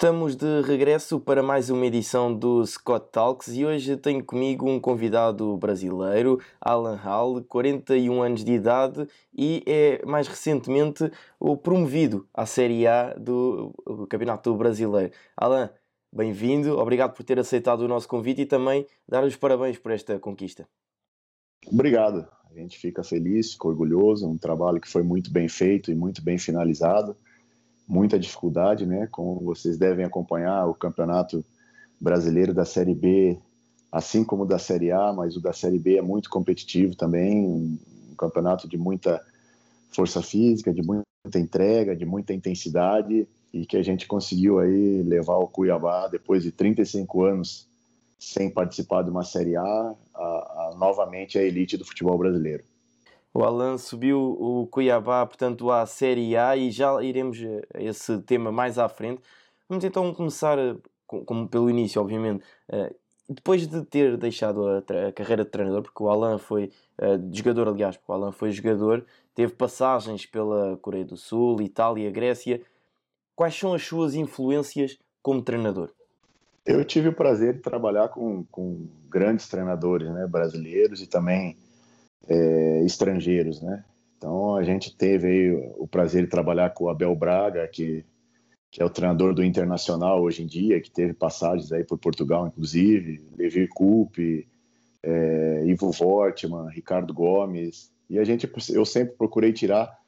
Estamos de regresso para mais uma edição do Scott Talks e hoje tenho comigo um convidado brasileiro, Alan Hall, 41 anos de idade e é mais recentemente o promovido à Série A do Campeonato Brasileiro. Alan, bem-vindo, obrigado por ter aceitado o nosso convite e também dar os parabéns por esta conquista. Obrigado, a gente fica feliz, fica orgulhoso, um trabalho que foi muito bem feito e muito bem finalizado muita dificuldade, né? Como vocês devem acompanhar, o campeonato brasileiro da Série B, assim como da Série A, mas o da Série B é muito competitivo também, um, campeonato de muita força física, de muita entrega, de muita intensidade e que a gente conseguiu aí levar o Cuiabá depois de 35 anos sem participar de uma Série A, a, a novamente a elite do futebol brasileiro. O Alan subiu o Cuiabá, portanto, à Série A e já iremos a esse tema mais à frente. Vamos então começar, eh, como pelo início, obviamente. Eh, depois de ter deixado a, a carreira de treinador, porque o Alan foi jogador, aliás, porque o Alan foi jogador, teve passagens pela Coreia do Sul, Itália, Grécia. Quais são as suas influências como treinador? Eu tive o prazer de trabalhar com, com grandes treinadores né, brasileiros e também é, estrangeiros, né? Então a gente teve aí o prazer de trabalhar com o Abel Braga, que, que é o treinador do Internacional hoje em dia, que teve passagens aí por Portugal, inclusive, Levi Coupe, é, Ivo Vortman, Ricardo Gomes, e a gente, eu sempre procurei tirar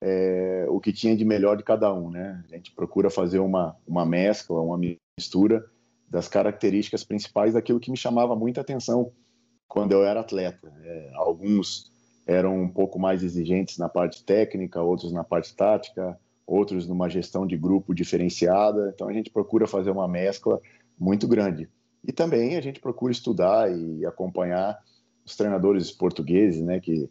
é, o que tinha de melhor de cada um, né? A gente procura fazer uma, uma mescla, uma mistura das características principais daquilo que me chamava muita atenção quando eu era atleta. É, alguns eram um pouco mais exigentes na parte técnica, outros na parte tática, outros numa gestão de grupo diferenciada. Então a gente procura fazer uma mescla muito grande. E também a gente procura estudar e acompanhar os treinadores portugueses, né, que,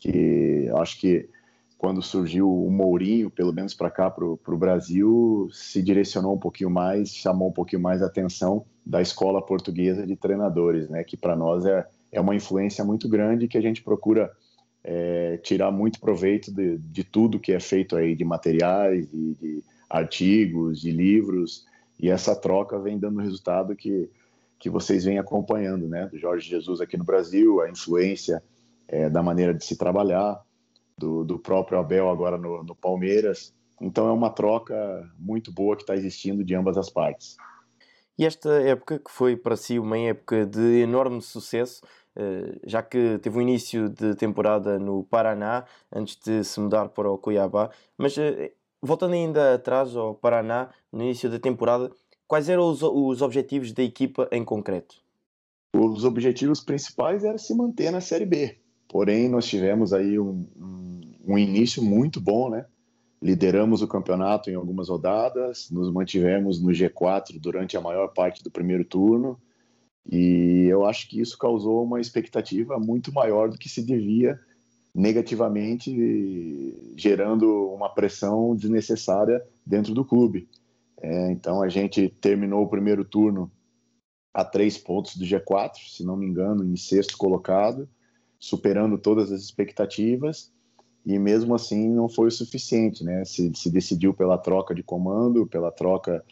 que acho que quando surgiu o Mourinho, pelo menos para cá, para o Brasil, se direcionou um pouquinho mais, chamou um pouquinho mais a atenção da escola portuguesa de treinadores, né, que para nós é, é uma influência muito grande que a gente procura é, tirar muito proveito de, de, tudo que é feito aí de materiais, de, de, artigos, de livros, e essa troca vem dando resultado que, que vocês vêm acompanhando, né? Do Jorge Jesus aqui no Brasil, a influência é, da maneira de se trabalhar, do, do próprio Abel agora no, no Palmeiras. Então é uma troca muito boa que está existindo de ambas as partes. E esta época, que foi para si uma época de enorme sucesso, eh, já que teve um início de temporada no Paraná, antes de se mudar para o Cuiabá, mas eh, voltando ainda atrás ao Paraná, no início da temporada, quais eram os, os objetivos da equipa em concreto? Os objetivos principais era se manter na Série B, porém nós tivemos aí um, um, um início muito bom, né? Lideramos o campeonato em algumas rodadas, nos mantivemos no G4 durante a maior parte do primeiro turno, e eu acho que isso causou uma expectativa muito maior do que se devia, negativamente, gerando uma pressão desnecessária dentro do clube. É, então a gente terminou o primeiro turno a três pontos do G4, se não me engano, em sexto colocado, superando todas as expectativas e mesmo assim não foi o suficiente, né? Se, se decidiu pela troca de comando, pela troca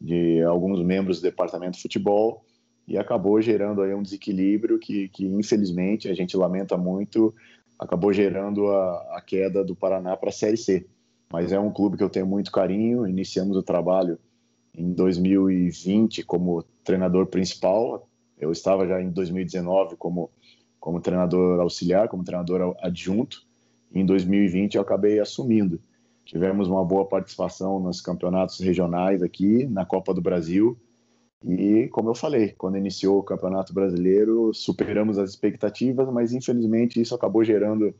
de alguns membros do departamento de futebol e acabou gerando aí um desequilíbrio que, que infelizmente a gente lamenta muito, acabou gerando a, a queda do Paraná para a Série C. Mas é um clube que eu tenho muito carinho. Iniciamos o trabalho em 2020 como treinador principal. Eu estava já em 2019 como como treinador auxiliar, como treinador adjunto. Em 2020 eu acabei assumindo. Tivemos uma boa participação nos campeonatos regionais aqui, na Copa do Brasil. E, como eu falei, quando iniciou o Campeonato Brasileiro, superamos as expectativas, mas infelizmente isso acabou gerando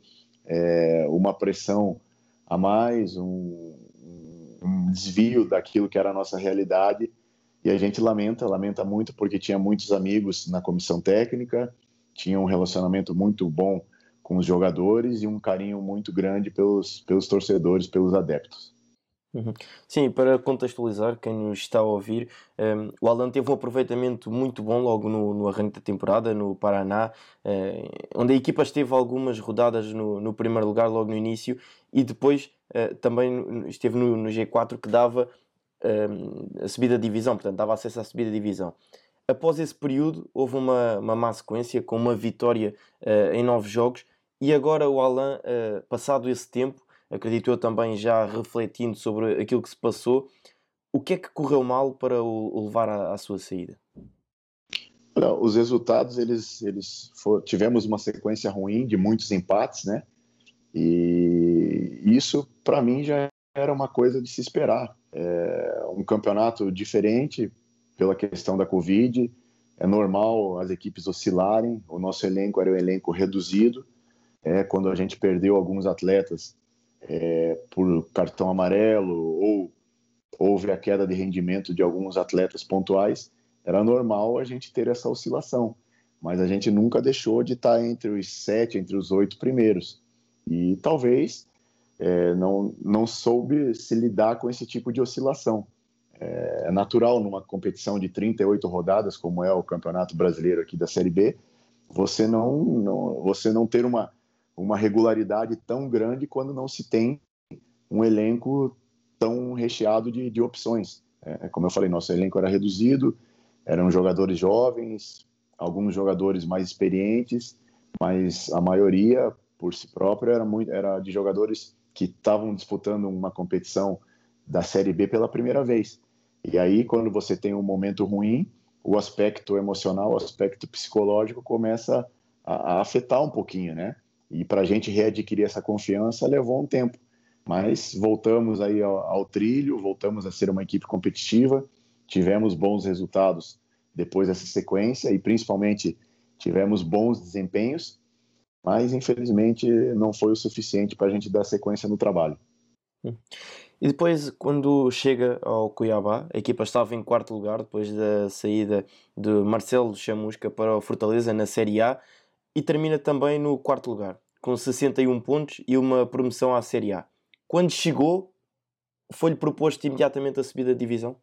é, uma pressão a mais, um, um desvio daquilo que era a nossa realidade. E a gente lamenta, lamenta muito porque tinha muitos amigos na comissão técnica, tinha um relacionamento muito bom com os jogadores e um carinho muito grande pelos, pelos torcedores, pelos adeptos. Uhum. Sim, para contextualizar quem nos está a ouvir, um, ehm, o Alan teve um aproveitamento muito bom logo no, no arranque da temporada, no Paraná, uh, onde a equipa esteve algumas rodadas no, no primeiro lugar logo no início e depois uh, também esteve no, no, G4 que dava uh, a subida de divisão, portanto dava acesso à subida de divisão. Após esse período houve uma, uma má sequência com uma vitória em nove jogos e agora o Alan, passado esse tempo, acredito eu também já refletindo sobre aquilo que se passou, o que é que correu mal para o levar à, à sua saída? os resultados, eles, eles for, tivemos uma sequência ruim de muitos empates, né? E isso, para mim, já era uma coisa de se esperar. É um campeonato diferente pela questão da Covid, é normal as equipes oscilarem. O nosso elenco era um elenco reduzido. É, quando a gente perdeu alguns atletas, é, por cartão amarelo ou houve a queda de rendimento de alguns atletas pontuais, era normal a gente ter essa oscilação. Mas a gente nunca deixou de estar entre os sete, entre os oito primeiros. E talvez é, não, não soube se lidar com esse tipo de oscilação. É, é natural numa competição de 38 rodadas, como é o Campeonato Brasileiro aqui da Série B, você não, não, você não ter uma, uma regularidade tão grande quando não se tem um elenco tão recheado de, de opções. É, como eu falei, nosso elenco era reduzido, eram jogadores jovens, alguns jogadores mais experientes, mas a maioria, por si própria, era, muito, era de jogadores que estavam disputando uma competição da Série B pela primeira vez. E aí, quando você tem um momento ruim, o aspecto emocional, o aspecto psicológico começa a, a afetar um pouquinho, né? E para a gente readquirir essa confiança levou um tempo. Mas voltamos aí ao, ao, trilho, voltamos a ser uma equipe competitiva, tivemos bons resultados depois dessa sequência e principalmente tivemos bons desempenhos, mas infelizmente não foi o suficiente para a gente dar sequência no trabalho. E depois, quando chega ao Cuiabá, a equipa estava em quarto lugar depois da saída de Marcelo Chamusca para o Fortaleza na Série A e termina também no quarto lugar com 61 pontos e uma promoção à Série A. Quando chegou, foi-lhe proposto imediatamente a subida da divisão?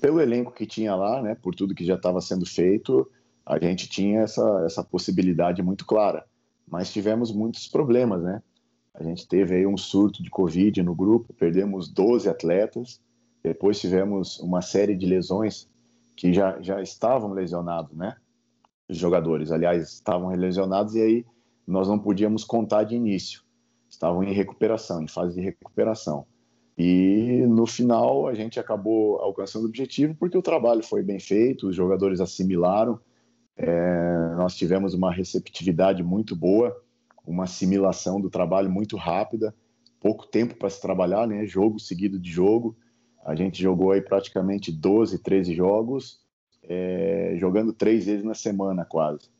Pelo elenco que tinha lá, né, por tudo que já estava sendo feito, a gente tinha essa, essa possibilidade muito clara. Mas tivemos muitos problemas, né? A gente teve aí um surto de Covid no grupo, perdemos 12 atletas, depois tivemos uma série de lesões que já, já estavam lesionados, né? Os jogadores, aliás, estavam lesionados e aí nós não podíamos contar de início. Estavam em recuperação, em fase de recuperação. E no final a gente acabou alcançando o objetivo porque o trabalho foi bem feito, os jogadores assimilaram, é, nós tivemos uma receptividade muito boa, uma assimilação do trabalho muito rápida, pouco tempo para se trabalhar, né? Jogo seguido de jogo. A gente jogou aí praticamente 12, 13 jogos, é, jogando três vezes na semana quase.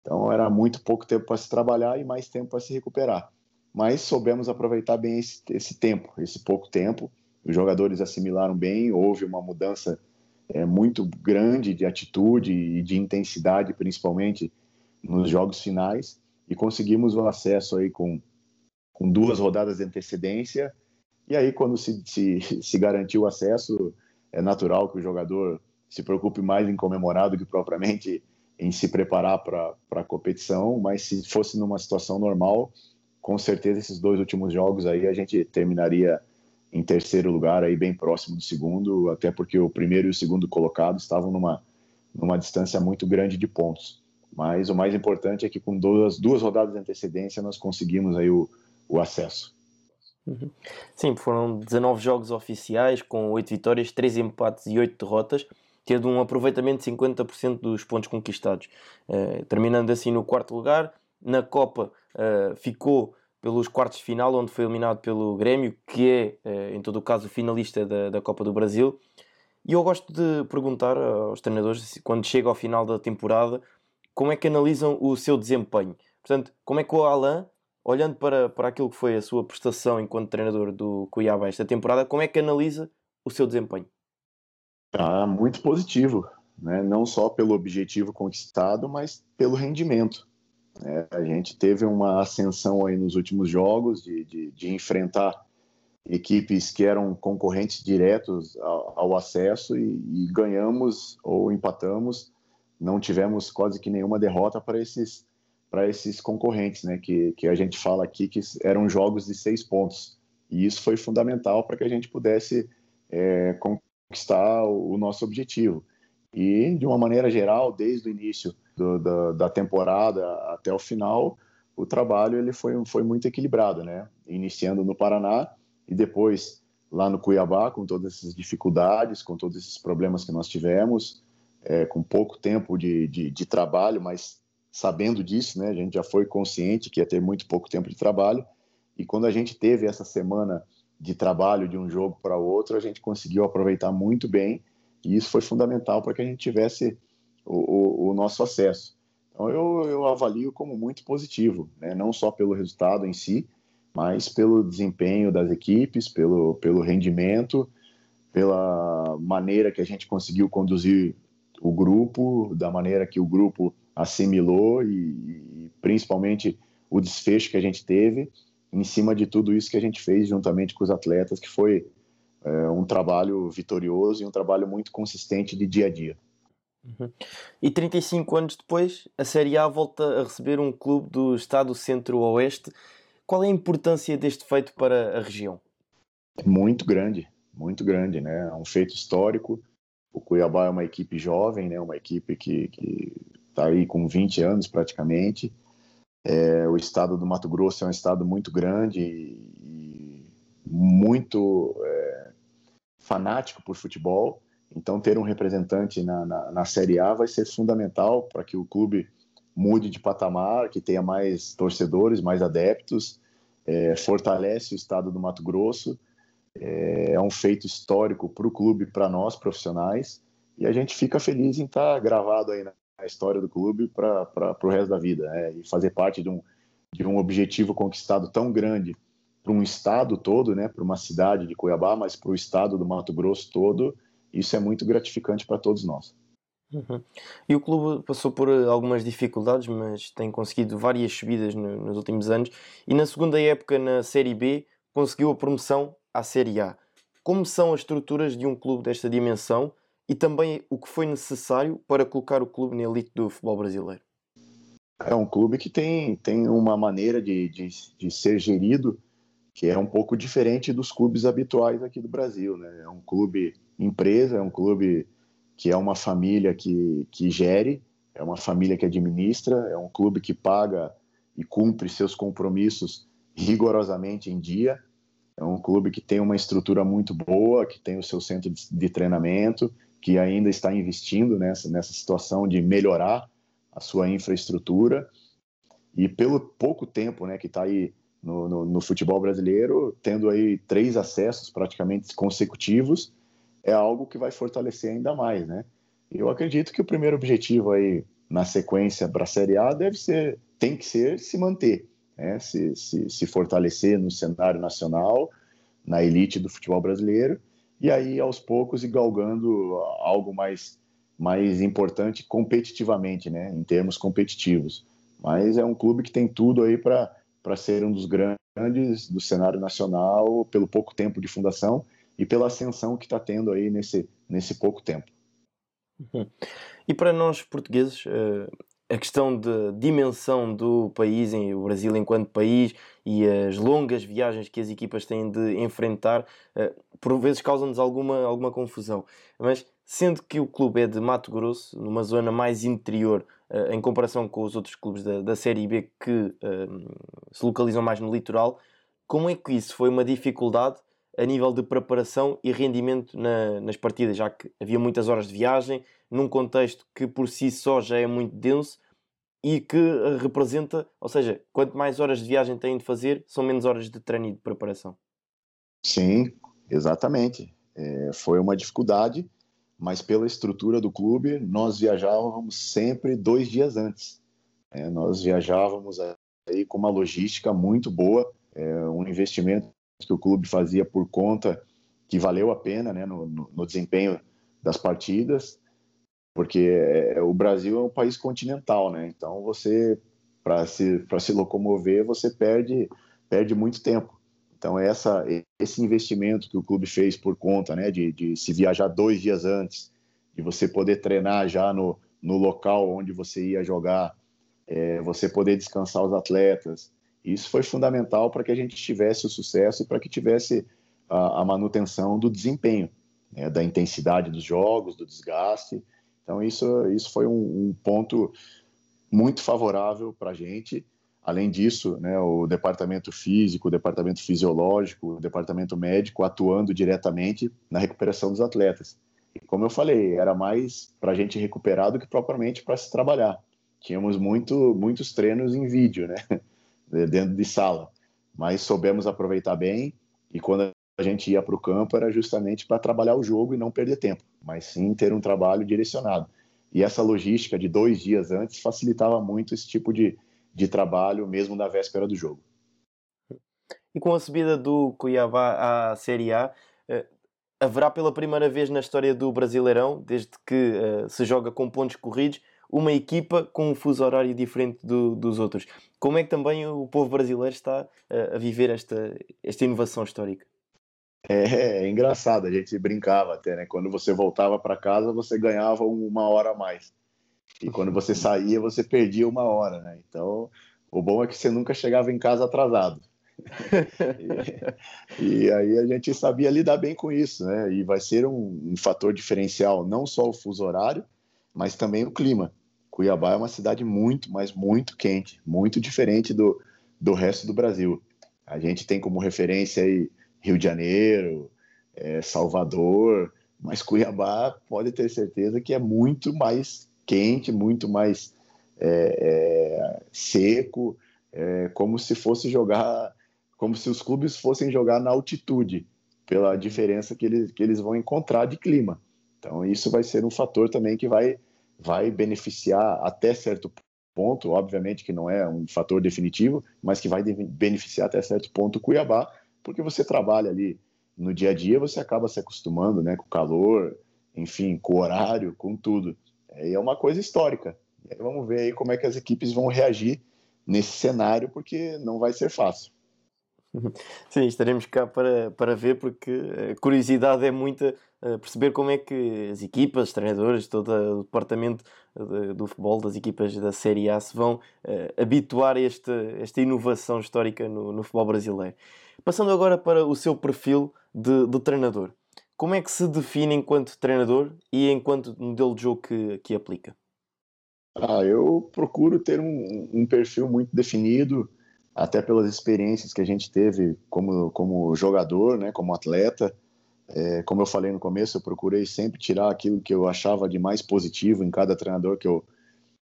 Então era muito pouco tempo para se trabalhar e mais tempo para se recuperar. Mas soubemos aproveitar bem esse, esse, tempo, esse pouco tempo. Os jogadores assimilaram bem, houve uma mudança é, muito grande de atitude e de intensidade, principalmente nos jogos finais, e conseguimos o acesso aí com, com duas rodadas de antecedência. E aí, quando se, se, se garantiu o acesso, é natural que o jogador se preocupe mais em comemorar do que propriamente em se preparar para a competição, mas se fosse numa situação normal, com certeza esses dois últimos jogos aí a gente terminaria em terceiro lugar aí bem próximo do segundo, até porque o primeiro e o segundo colocado estavam numa numa distância muito grande de pontos. Mas o mais importante é que com duas, duas rodadas de antecedência nós conseguimos aí o, o acesso. Uhum. Sim, foram 19 jogos oficiais com 8 vitórias, 3 empates e 8 derrotas tendo um aproveitamento de 50% dos pontos conquistados, uh, terminando assim no quarto lugar. Na Copa uh, ficou pelos quartos de final, onde foi eliminado pelo Grêmio, que é, em todo o caso, o finalista da, da Copa do Brasil. E eu gosto de perguntar aos treinadores, quando chega ao final da temporada, como é que analisam o seu desempenho. Portanto, como é que o Alain, olhando para, para aquilo que foi a sua prestação enquanto treinador do Cuiabá esta temporada, como é que analisa o seu desempenho? Ah, muito positivo, né? não só pelo objetivo conquistado, mas pelo rendimento. É, a gente teve uma ascensão aí nos últimos jogos de, de, de enfrentar equipes que eram concorrentes diretos ao, ao acesso e, e, ganhamos ou empatamos. Não tivemos quase que nenhuma derrota para esses para esses concorrentes, né? Que, que a gente fala aqui que eram jogos de seis pontos e isso foi fundamental para que a gente pudesse é, conquistar o, o nosso objetivo. E de uma maneira geral, desde o início do, da, da, temporada até o final, o trabalho ele foi, foi muito equilibrado, né? Iniciando no Paraná e depois lá no Cuiabá, com todas essas dificuldades, com todos esses problemas que nós tivemos, é, com pouco tempo de, de, de, trabalho, mas sabendo disso, né? A gente já foi consciente que ia ter muito pouco tempo de trabalho. E quando a gente teve essa semana de trabalho de um jogo para outro, a gente conseguiu aproveitar muito bem e isso foi fundamental para que a gente tivesse o, o, o nosso acesso. Então eu, eu, avalio como muito positivo, né? não só pelo resultado em si, mas pelo desempenho das equipes, pelo, pelo rendimento, pela maneira que a gente conseguiu conduzir o grupo, da maneira que o grupo assimilou e, e principalmente o desfecho que a gente teve em cima de tudo isso que a gente fez juntamente com os atletas, que foi é, um trabalho vitorioso e um trabalho muito consistente de dia a dia. Uhum. E 35 anos depois, a Série A volta a receber um clube do estado centro-oeste. Qual é a importância deste feito para a região? Muito grande, muito grande, né? É um feito histórico. O Cuiabá é uma equipe jovem, né? Uma equipe que está aí com 20 anos praticamente. É, o estado do Mato Grosso é um estado muito grande e muito é, fanático por futebol. Então, ter um representante na, na, na Série A vai ser fundamental para que o clube mude de patamar, que tenha mais torcedores, mais adeptos, é, fortalece o estado do Mato Grosso. É, é um feito histórico para o clube, para nós profissionais, e a gente fica feliz em estar tá gravado aí na, história do clube para o resto da vida né? e fazer parte de um, de um objetivo conquistado tão grande para um estado todo, né, para uma cidade de Cuiabá, mas para o estado do Mato Grosso todo, isso é muito gratificante para todos nós. Uhum. E o clube passou por eh, algumas dificuldades, mas tem conseguido várias subidas no, nos últimos anos. E na segunda época, na Série B, conseguiu a promoção à Série A. Como são as estruturas de um clube desta dimensão e também o que foi necessário para colocar o clube na elite do futebol brasileiro? É um clube que tem, tem uma maneira de, de, de ser gerido que é um pouco diferente dos clubes habituais aqui do Brasil. Né? É um clube empresa, é um clube que é uma família que, que gere, é uma família que administra, é um clube que paga e cumpre seus compromissos rigorosamente em dia. É um clube que tem uma estrutura muito boa, que tem o seu centro de, de treinamento, que ainda está investindo nessa, nessa situação de melhorar a sua infraestrutura. E pelo pouco tempo né, que está aí no, no, no, futebol brasileiro, tendo aí três acessos praticamente consecutivos, é algo que vai fortalecer ainda mais, né? Eu acredito que o primeiro objetivo aí na sequência para a Série A deve ser, tem que ser se manter, né? se, se, se fortalecer no cenário nacional, na elite do futebol brasileiro, e aí aos poucos ir galgando algo mais, mais importante competitivamente, né? em termos competitivos. Mas é um clube que tem tudo aí para para ser um dos grandes do cenário nacional pelo pouco tempo de fundação e pela ascensão que está tendo aí nesse, nesse pouco tempo. Uhum. E para nós portugueses, eh, a questão de dimensão do país, o Brasil enquanto país e as longas viagens que as equipas têm de enfrentar, eh, por vezes causam-nos alguma, alguma confusão. Mas sendo que o clube é de Mato Grosso, numa zona mais interior, uh, em comparação com os outros clubes da, da Série B que uh, se localizam mais no litoral, como é que isso foi uma dificuldade a nível de preparação e rendimento na, nas partidas, já que havia muitas horas de viagem, num contexto que por si só já é muito denso e que representa, ou seja, quanto mais horas de viagem têm de fazer, são menos horas de treino e de preparação. Sim, exatamente. É, foi uma dificuldade, mas pela estrutura do clube, nós viajávamos sempre dois dias antes. É, nós viajávamos aí com uma logística muito boa, é, um investimento que o clube fazia por conta que valeu a pena né, no, no, desempenho das partidas porque é, o Brasil é um país continental, né? Então você para se para se locomover você perde perde muito tempo. Então essa esse investimento que o clube fez por conta, né, de, de se viajar dois dias antes, de você poder treinar já no, no local onde você ia jogar, é, você poder descansar os atletas, isso foi fundamental para que a gente tivesse o sucesso e para que tivesse a, a manutenção do desempenho, né, da intensidade dos jogos, do desgaste então, isso, isso foi um, um ponto muito favorável para a gente. Além disso, né, o departamento físico, o departamento fisiológico, o departamento médico atuando diretamente na recuperação dos atletas. E como eu falei, era mais para a gente recuperar do que propriamente para se trabalhar. Tínhamos muito, muitos treinos em vídeo, né, dentro de sala, mas soubemos aproveitar bem. E quando a gente ia para o campo era justamente para trabalhar o jogo e não perder tempo, mas sim ter um trabalho direcionado. E essa logística de dois dias antes facilitava muito esse tipo de, de trabalho, mesmo na véspera do jogo. E com a subida do Cuiabá à Série A, eh, haverá pela primeira vez na história do Brasileirão, desde que eh, se joga com pontos corridos, uma equipa com um fuso horário diferente do, dos outros. Como é que também o povo brasileiro está eh, a viver esta, esta inovação histórica? É, é, engraçado, a gente brincava até, né? Quando você voltava para casa, você ganhava uma hora a mais. E quando você saía, você perdia uma hora, né? Então, o bom é que você nunca chegava em casa atrasado. e, e, aí a gente sabia lidar bem com isso, né? E vai ser um, um fator diferencial, não só o fuso horário, mas também o clima. Cuiabá é uma cidade muito, mas muito quente, muito diferente do, do resto do Brasil. A gente tem como referência aí Rio de Janeiro, é, Salvador, mas Cuiabá pode ter certeza que é muito mais quente, muito mais é, é, seco, é, como se fosse jogar, como se os clubes fossem jogar na altitude, pela diferença que eles, que eles vão encontrar de clima. Então isso vai ser um fator também que vai, vai beneficiar até certo ponto, obviamente que não é um fator definitivo, mas que vai beneficiar até certo ponto o Cuiabá, porque você trabalha ali no dia a dia, você acaba se acostumando, né, com o calor, enfim, com o horário, com tudo. É, é uma coisa histórica. E vamos ver aí como é que as equipes vão reagir nesse cenário, porque não vai ser fácil. Sim, estaremos cá para, para ver, porque a curiosidade é muita perceber como é que as equipas, os treinadores, todo o departamento de, do futebol, das equipas da Série A, se vão uh, habituar a esta, esta inovação histórica no, no futebol brasileiro. Passando agora para o seu perfil de, de, treinador. Como é que se define enquanto treinador e enquanto modelo de jogo que, que aplica? Ah, eu procuro ter um, um, perfil muito definido, até pelas experiências que a gente teve como, como jogador, né, como atleta. É, como eu falei no começo, eu procurei sempre tirar aquilo que eu achava de mais positivo em cada treinador que eu,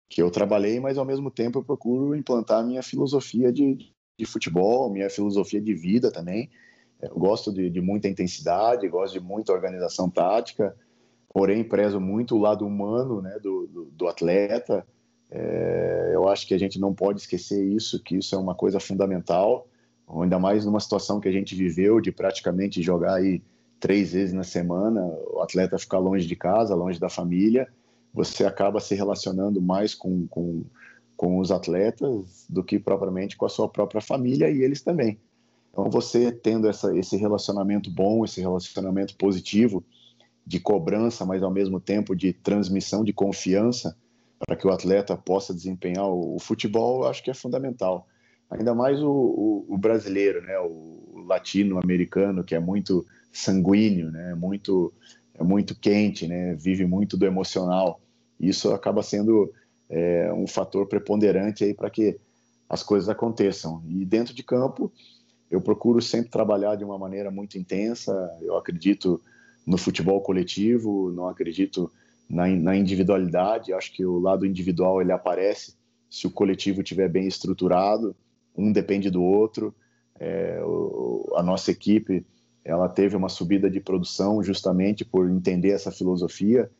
que eu trabalhei, mas ao mesmo tempo eu procuro implantar a minha filosofia de, de futebol, minha filosofia de vida também. Eu gosto de, de muita intensidade, gosto de muita organização tática, porém prezo muito o lado humano né, do, do, do atleta. É, eu acho que a gente não pode esquecer isso, que isso é uma coisa fundamental, ainda mais numa situação que a gente viveu de praticamente jogar aí três vezes na semana, o atleta ficar longe de casa, longe da família, você acaba se relacionando mais com, com com os atletas do que propriamente com a sua própria família e eles também. Então, você tendo essa, esse relacionamento bom, esse relacionamento positivo, de cobrança, mas ao mesmo tempo de transmissão de confiança, para que o atleta possa desempenhar o, o futebol, eu acho que é fundamental. Ainda mais o, o, o brasileiro, né, o, latino-americano, que é muito sanguíneo, né, muito, é muito quente, né, vive muito do emocional. Isso acaba sendo é um fator preponderante aí para que as coisas aconteçam. E dentro de campo, eu procuro sempre trabalhar de uma maneira muito intensa. Eu acredito no futebol coletivo, não acredito na, na individualidade. Acho que o lado individual ele aparece se o coletivo estiver bem estruturado. Um depende do outro. É, o, a nossa equipe ela teve uma subida de produção justamente por entender essa filosofia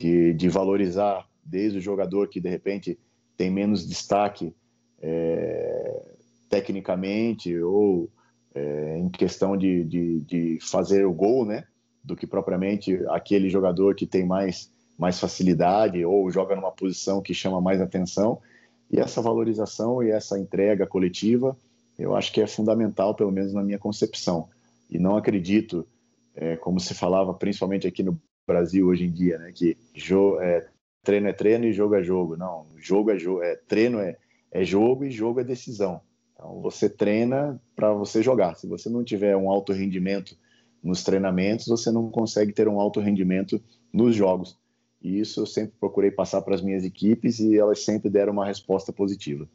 de, de valorizar desde o jogador que de repente tem menos destaque é, tecnicamente ou é, em questão de, de, de, fazer o gol, né? Do que propriamente aquele jogador que tem mais, mais facilidade ou joga numa posição que chama mais atenção. E essa valorização e essa entrega coletiva, eu acho que é fundamental, pelo menos na minha concepção. E não acredito, é, como se falava principalmente aqui no Brasil hoje em dia, né? Que é, treino é treino e jogo é jogo. Não, jogo é jogo, é, treino é, é jogo e jogo é decisão. Então você treina para você jogar. Se você não tiver um alto rendimento nos treinamentos, você não consegue ter um alto rendimento nos jogos. E isso eu sempre procurei passar para as minhas equipes e elas sempre deram uma resposta positiva.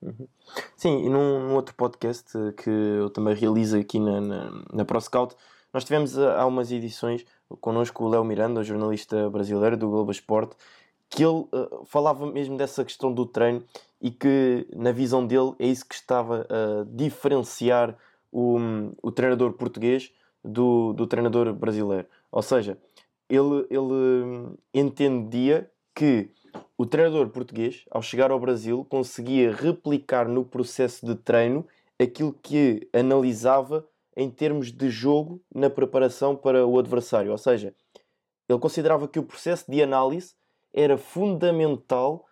Uhum. Sim, e num, num, outro podcast que eu também realizo aqui na, na, na ProScout, nós tivemos eh, há umas edições connosco o Léo Miranda, jornalista brasileiro do Globo Esporte, que ele uh, falava mesmo dessa questão do treino e que, na visão dele, é isso que estava a diferenciar o, o treinador português do, do treinador brasileiro. Ou seja, ele, ele hum, entendia que o treinador português, ao chegar ao Brasil, conseguia replicar no processo de treino aquilo que analisava em termos de jogo na preparação para o adversário. Ou seja, ele considerava que o processo de análise era fundamental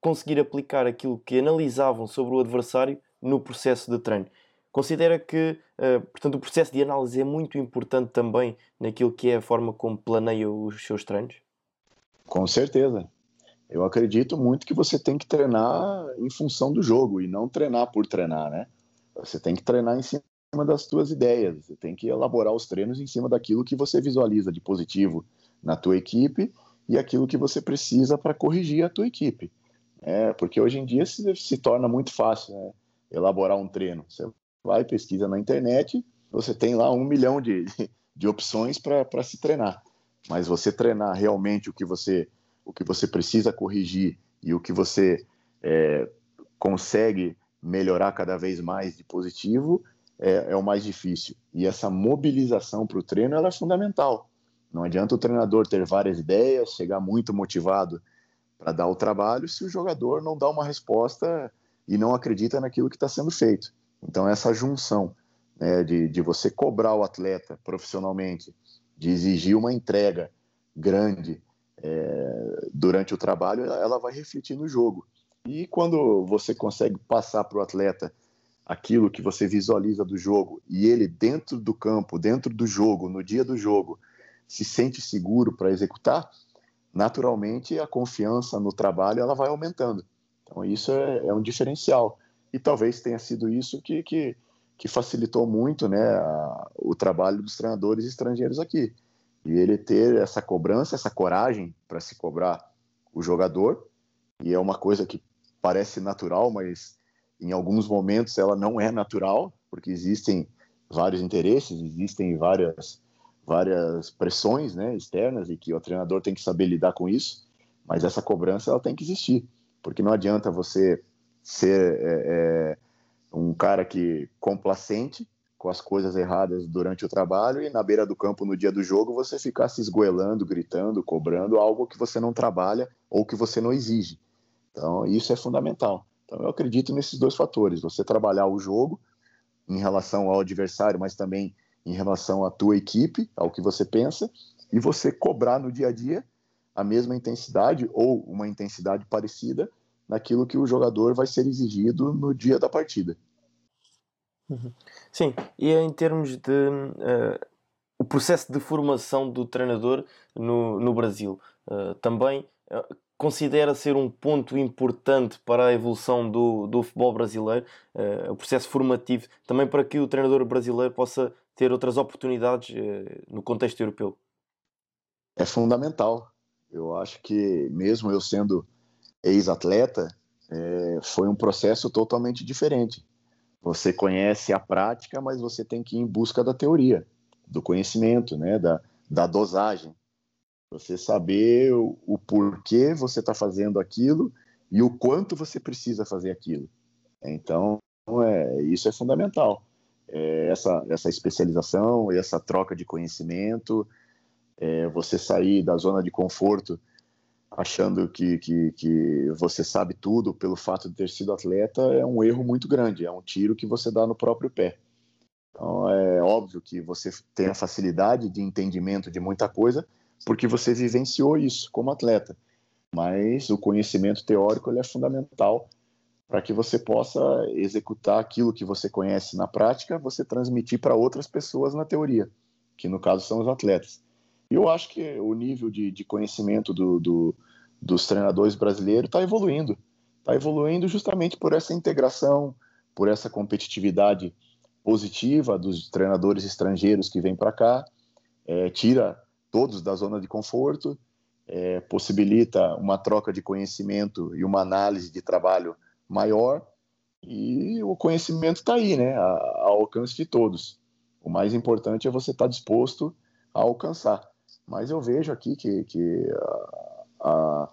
conseguir aplicar aquilo que analisavam sobre o adversário no processo de treino. Considera que, uh, portanto, o processo de análise é muito importante também naquilo que é a forma como planeia os seus treinos? Com certeza. Eu acredito muito que você tem que treinar em função do jogo e não treinar por treinar, né? Você tem que treinar em cima das suas ideias, você tem que elaborar os treinos em cima daquilo que você visualiza de positivo na tua equipe e aquilo que você precisa para corrigir a tua equipe. É, porque hoje em dia se, se torna muito fácil né, elaborar um treino. Você vai, pesquisa na internet, você tem lá um milhão de, de opções para se treinar. Mas você treinar realmente o que você, o que você precisa corrigir e o que você é, consegue melhorar cada vez mais de positivo é, é o mais difícil. E essa mobilização para o treino é fundamental. Não adianta o treinador ter várias ideias, chegar muito motivado para dar o trabalho se o jogador não dá uma resposta e não acredita naquilo que está sendo feito. Então, essa junção né, de, de você cobrar o atleta profissionalmente, de exigir uma entrega grande é, durante o trabalho, ela vai refletir no jogo. E quando você consegue passar para o atleta aquilo que você visualiza do jogo e ele dentro do campo, dentro do jogo, no dia do jogo, se sente seguro para executar, naturalmente a confiança no trabalho ela vai aumentando. Então isso é, é um diferencial e talvez tenha sido isso que, que, que facilitou muito né, a, o trabalho dos treinadores estrangeiros aqui. E ele ter essa cobrança, essa coragem para se cobrar o jogador, e é uma coisa que parece natural, mas em alguns momentos ela não é natural, porque existem vários interesses, existem várias várias pressões né, externas e que o treinador tem que saber lidar com isso, mas essa cobrança ela tem que existir, porque não adianta você ser é, é, um cara que complacente com as coisas erradas durante o trabalho e na beira do campo no dia do jogo você ficar se esgoelando, gritando, cobrando algo que você não trabalha ou que você não exige. Então isso é fundamental. Então eu acredito nesses dois fatores: você trabalhar o jogo em relação ao adversário, mas também em relação à tua equipe, ao que você pensa, e você cobrar no dia a dia a mesma intensidade ou uma intensidade parecida naquilo que o jogador vai ser exigido no dia da partida. Uhum. Sim, e em termos de uh, o processo de formação do treinador no, no Brasil, uh, também uh, considera ser um ponto importante para a evolução do, do futebol brasileiro, o processo formativo, também para que o treinador brasileiro possa ter outras oportunidades no contexto europeu? É fundamental. Eu acho que, mesmo eu sendo ex-atleta, é, foi um processo totalmente diferente. Você conhece a prática, mas você tem que ir em busca da teoria, do conhecimento, né? da, da dosagem. Você saber o, o porquê você está fazendo aquilo e o quanto você precisa fazer aquilo. Então, é, isso é fundamental. É, essa, essa especialização, essa troca de conhecimento, é, você sair da zona de conforto achando que, que, que, você sabe tudo pelo fato de ter sido atleta é um erro muito grande, é um tiro que você dá no próprio pé. Então é óbvio que você tem a facilidade de entendimento de muita coisa porque você vivenciou isso como atleta, mas o conhecimento teórico ele é fundamental para que você possa executar aquilo que você conhece na prática, você transmitir para outras pessoas na teoria, que no caso são os atletas. Eu acho que o nível de, de conhecimento do, do, dos treinadores brasileiros está evoluindo. Está evoluindo justamente por essa integração, por essa competitividade positiva dos treinadores estrangeiros que vêm para cá, é, tira todos da zona de conforto, é, possibilita uma troca de conhecimento e uma análise de trabalho maior, e o conhecimento está aí, né, ao alcance de todos. O mais importante é você estar tá disposto a alcançar. Mas eu vejo aqui que, que a, a,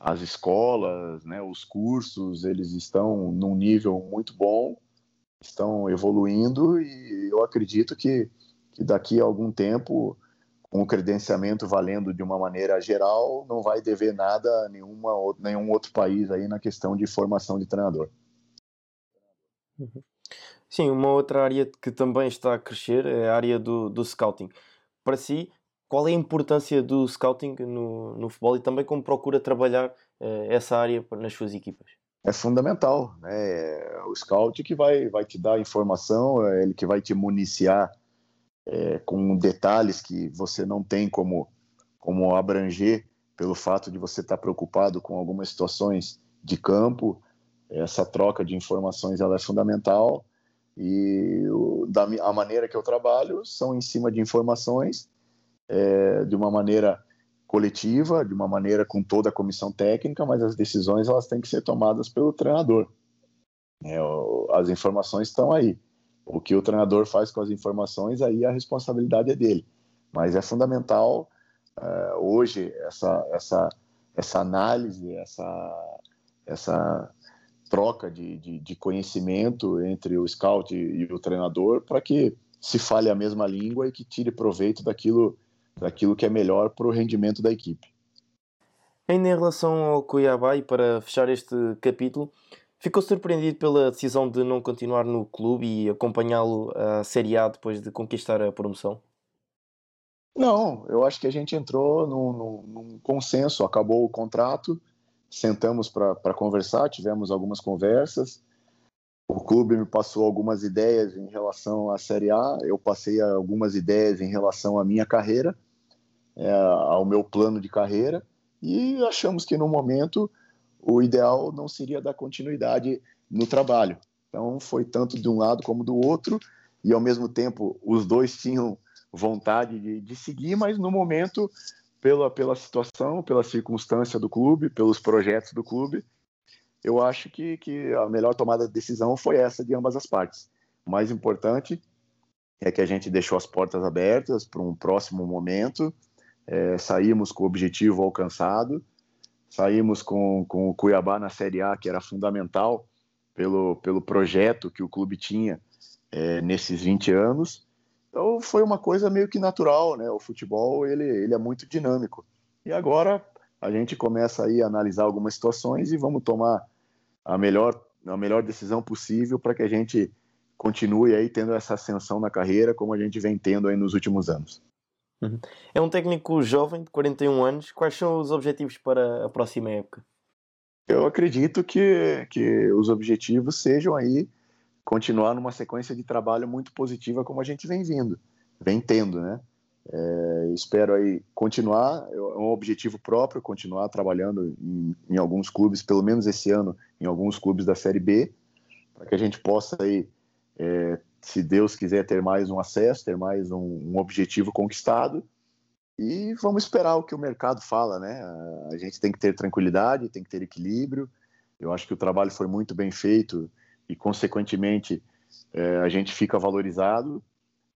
as escolas, né, os cursos, eles estão num nível muito bom, estão evoluindo e eu acredito que, que daqui a algum tempo, com o credenciamento valendo de uma maneira geral, não vai dever nada a nenhuma, nenhum outro país aí na questão de formação de treinador. Sim, uma outra área que também está a crescer é a área do, do scouting. Para si, qual é a importância do scouting no, no futebol e também como procura trabalhar uh, essa área nas suas equipas? É fundamental, né? É o scout que vai, vai te dar informação, é ele que vai te municiar é, com detalhes que você não tem como, como abranger pelo fato de você estar preocupado com algumas situações de campo. Essa troca de informações ela é fundamental e o, da, a maneira que eu trabalho são em cima de informações é, de uma maneira coletiva, de uma maneira com toda a comissão técnica, mas as decisões elas têm que ser tomadas pelo treinador. É, as informações estão aí. O que o treinador faz com as informações, aí a responsabilidade é dele. Mas é fundamental é, hoje essa, essa, essa análise, essa, essa troca de, de, de conhecimento entre o scout e, e o treinador para que se fale a mesma língua e que tire proveito daquilo daquilo que é melhor para o rendimento da equipe. Ainda em relação ao Cuiabá, e para fechar este capítulo, ficou surpreendido pela decisão de não continuar no clube e acompanhá-lo à Série A depois de conquistar a promoção? Não, eu acho que a gente entrou num, num, num consenso, acabou o contrato, sentamos para conversar, tivemos algumas conversas. O clube me passou algumas ideias em relação à Série A, eu passei algumas ideias em relação à minha carreira é, ao meu plano de carreira e achamos que no momento o ideal não seria dar continuidade no trabalho. Então foi tanto de um lado como do outro e ao mesmo tempo os dois tinham vontade de, de seguir, mas no momento pela pela situação, pela circunstância do clube, pelos projetos do clube, eu acho que, que a melhor tomada de decisão foi essa de ambas as partes. O mais importante é que a gente deixou as portas abertas para um próximo momento é, saímos com o objetivo alcançado, saímos com, com o Cuiabá na Série A, que era fundamental pelo, pelo projeto que o clube tinha é, nesses 20 anos. Então foi uma coisa meio que natural, né? O futebol ele, ele é muito dinâmico. E agora a gente começa aí a analisar algumas situações e vamos tomar a melhor, a melhor decisão possível para que a gente continue aí tendo essa ascensão na carreira como a gente vem tendo aí nos últimos anos. Uhum. É um técnico jovem, de 41 anos. Quais são os objetivos para a próxima época? Eu acredito que, que os objetivos sejam aí continuar numa sequência de trabalho muito positiva como a gente vem vindo, vem tendo, né? É, espero aí continuar, é um objetivo próprio, continuar trabalhando em, em, alguns clubes, pelo menos esse ano, em alguns clubes da Série B, para que a gente possa aí é, se Deus quiser ter mais um acesso, ter mais um, um, objetivo conquistado. E vamos esperar o que o mercado fala, né? A gente tem que ter tranquilidade, tem que ter equilíbrio. Eu acho que o trabalho foi muito bem feito e consequentemente, é, a gente fica valorizado.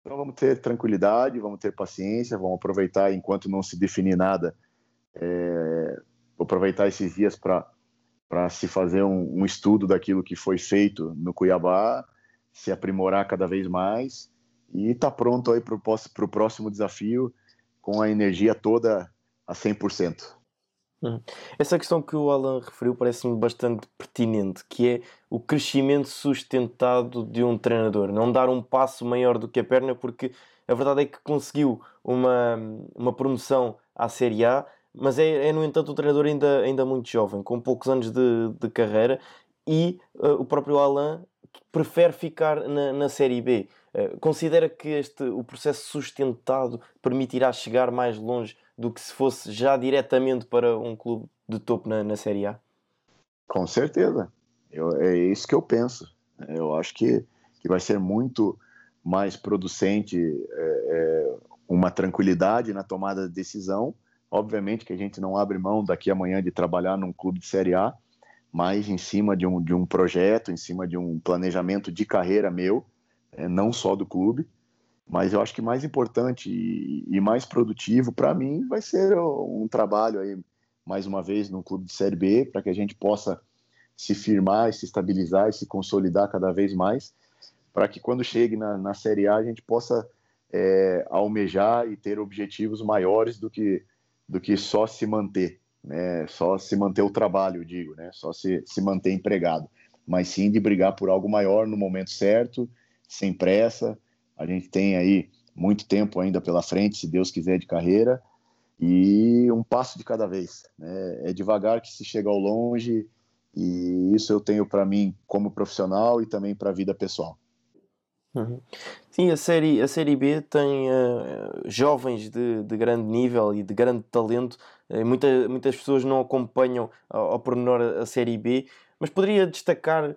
Então, vamos ter tranquilidade, vamos ter paciência, vamos aproveitar enquanto não se definir nada, é, aproveitar esses dias para se fazer um, um, estudo daquilo que foi feito no Cuiabá, se aprimorar cada vez mais e estar tá pronto aí para o próximo desafio com a energia toda a 100%. Uhum. Essa questão que o Alan referiu parece-me bastante pertinente, que é o crescimento sustentado de um treinador, não dar um passo maior do que a perna, porque a verdade é que conseguiu uma, uma promoção à Série A, mas é, é, no entanto um treinador ainda, ainda muito jovem, com poucos anos de, de carreira, e uh, o próprio Alain prefere ficar na, na Série B. Uh, considera que este, o processo sustentado permitirá chegar mais longe do que se fosse já diretamente para um clube de topo na, na Série A? Com certeza. Eu, é isso que eu penso. Eu acho que, que vai ser muito mais producente é, é, uma tranquilidade na tomada de decisão Obviamente que a gente não abre mão daqui amanhã de trabalhar num clube de Série A, mas em cima de um, de um projeto, em cima de um planejamento de carreira meu, é, não só do clube. Mas eu acho que mais importante e, e mais produtivo para mim vai ser um trabalho aí, mais uma vez, no clube de Série B, para que a gente possa se firmar, se estabilizar e se consolidar cada vez mais, para que quando chegue na, na Série A a gente possa é, almejar e ter objetivos maiores do que do que só se manter, né? Só se manter o trabalho, digo, né? Só se, se manter empregado, mas sim de brigar por algo maior no momento certo, sem pressa. A gente tem aí muito tempo ainda pela frente, se Deus quiser, de carreira e um passo de cada vez. Né? É devagar que se chega ao longe e isso eu tenho para mim como profissional e também para a vida pessoal. Uhum. Sim, a série, a série B tem uh, jovens de, de grande nível e de grande talento. Uh, muita, muitas pessoas não acompanham ao, ao pormenor a, série B, mas poderia destacar uh,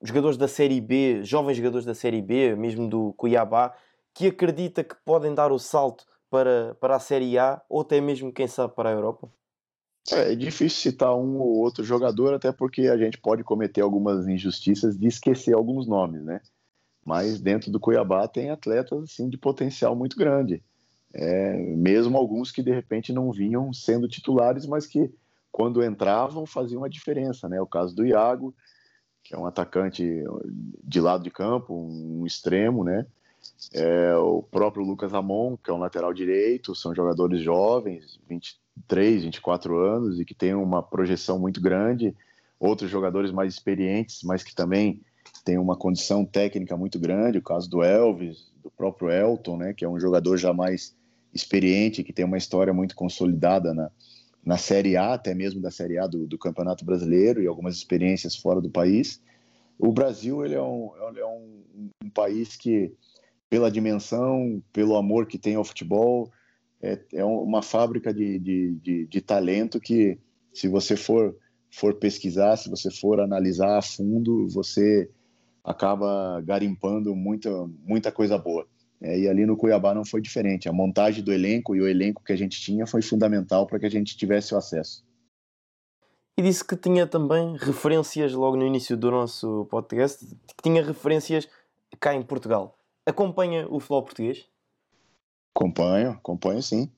jogadores da série B, jovens jogadores da série B, mesmo do Cuiabá, que acredita que podem dar o salto para, para a série A ou até mesmo, quem sabe, para a Europa? É, é difícil citar um ou outro jogador, até porque a gente pode cometer algumas injustiças de esquecer alguns nomes, né? Mas dentro do Cuiabá tem atletas assim de potencial muito grande. É, mesmo alguns que de repente não vinham sendo titulares, mas que quando entravam faziam uma diferença, né? O caso do Iago, que é um atacante de lado de campo, um extremo, né? É, o próprio Lucas Amon, que é um lateral direito, são jogadores jovens, 23, 24 anos e que têm uma projeção muito grande. Outros jogadores mais experientes, mas que também tem uma condição técnica muito grande, o caso do Elvis, do próprio Elton, né, que é um jogador já mais experiente, que tem uma história muito consolidada na, na Série A, até mesmo da Série A do, do Campeonato Brasileiro e algumas experiências fora do país. O Brasil ele é, um, ele é um, um país que, pela dimensão, pelo amor que tem ao futebol, é, é uma fábrica de, de, de, de talento que, se você for, for pesquisar, se você for analisar a fundo, você acaba garimpando muita, muita coisa boa. É, e ali no Cuiabá não foi diferente. A montagem do elenco e o elenco que a gente tinha foi fundamental para que a gente tivesse o acesso. E disse que tinha também referências logo no início do nosso podcast, que tinha referências cá em Portugal. Acompanha o futebol português? Acompanho, acompanho sim.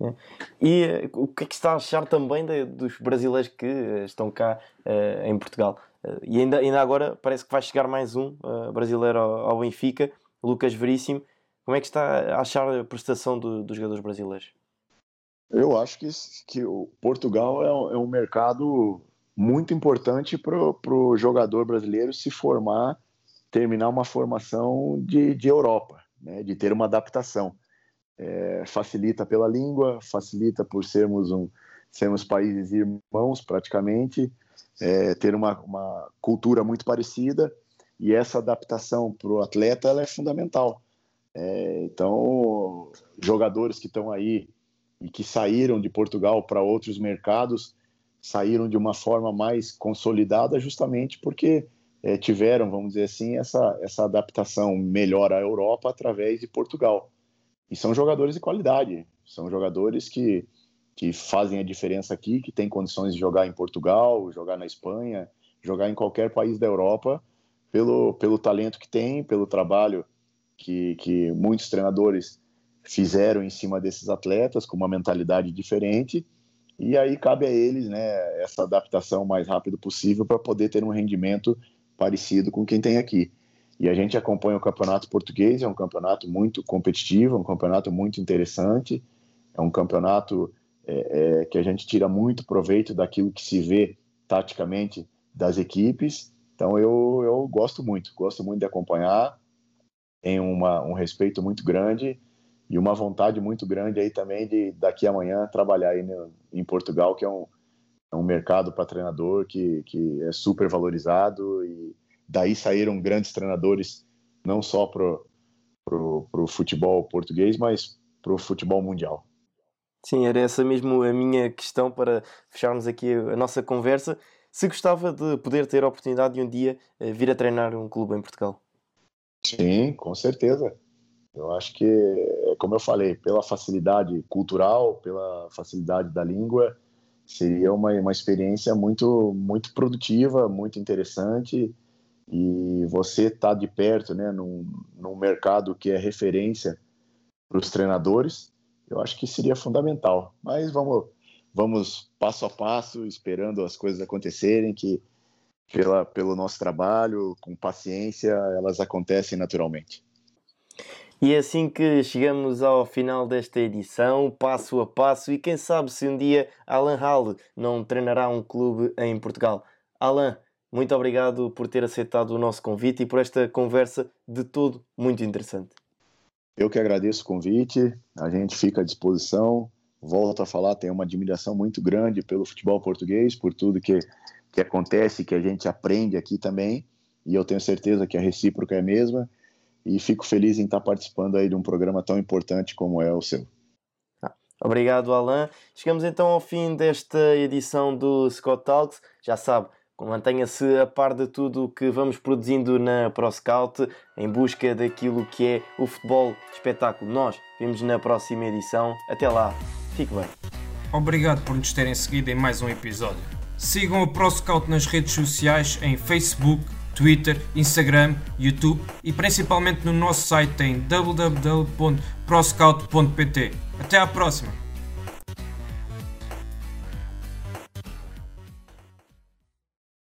É. E eh, o que é que está a achar também de, dos brasileiros que eh, estão cá uh, em Portugal? Uh, e ainda, ainda agora parece que vai chegar mais um uh, brasileiro ao, ao, Benfica, Lucas Veríssimo. Como é que está a achar a prestação do, dos jogadores brasileiros? Eu acho que, que o Portugal é um, é um mercado muito importante para o jogador brasileiro se formar, terminar uma formação de, de Europa, né, de ter uma adaptação é, facilita pela língua, facilita por sermos um sermos países irmãos praticamente, é, ter uma, uma cultura muito parecida e essa adaptação para o atleta ela é fundamental. É, então, jogadores que estão aí e que saíram de Portugal para outros mercados saíram de uma forma mais consolidada justamente porque é, tiveram, vamos dizer assim, essa, essa adaptação melhor à Europa através de Portugal. E são jogadores de qualidade, são jogadores que, que fazem a diferença aqui, que têm condições de jogar em Portugal, jogar na Espanha, jogar em qualquer país da Europa pelo, pelo talento que tem, pelo trabalho que, que muitos treinadores fizeram em cima desses atletas com uma mentalidade diferente e aí cabe a eles né, essa adaptação o mais rápido possível para poder ter um rendimento parecido com quem tem aqui. E a gente acompanha o campeonato português, é um campeonato muito competitivo, um campeonato muito interessante, é um campeonato é, é, que a gente tira muito proveito daquilo que se vê taticamente das equipes. Então eu, eu gosto muito, gosto muito de acompanhar, tenho uma, um respeito muito grande e uma vontade muito grande aí também de daqui amanhã trabalhar aí no, em Portugal, que é um, é um mercado para treinador que, que é super valorizado e daí saíram grandes treinadores não só para o futebol português, mas para o futebol mundial. Sim, era essa mesmo a minha questão para fecharmos aqui a nossa conversa. Se gostava de poder ter a oportunidade de um dia eh, vir a treinar um clube em Portugal? Sim, com certeza. Eu acho que, como eu falei, pela facilidade cultural, pela facilidade da língua, seria uma, uma experiência muito, muito produtiva, muito interessante. E você tá de perto, né, num, num mercado que é referência para os treinadores, eu acho que seria fundamental. Mas vamos, vamos passo a passo, esperando as coisas acontecerem, que pela, pelo nosso trabalho, com paciência, elas acontecem naturalmente. E é assim que chegamos ao final desta edição, passo a passo, e quem sabe se um dia Alan Hall não treinará um clube em Portugal. Alan, muito obrigado por ter aceitado o nosso convite e por esta conversa de todo muito interessante. Eu que agradeço o convite, a gente fica à disposição. Volto a falar, tenho uma admiração muito grande pelo futebol português, por tudo que, que acontece, que a gente aprende aqui também, e eu tenho certeza que a recíproca é a mesma e fico feliz em estar participando aí de um programa tão importante como é o seu. Ah, obrigado, Alain. Chegamos então ao fim desta edição do Scott Talks. Já sabe, mantenha-se a par de tudo o que vamos produzindo na ProScout em busca daquilo que é o futebol espetáculo. Nós vemos na próxima edição. Até lá, fique bem. Obrigado por nos terem seguido em mais um episódio. Sigam o ProScout nas redes sociais em Facebook, Twitter, Instagram, YouTube e principalmente no nosso site em www.proscout.pt. Até à próxima!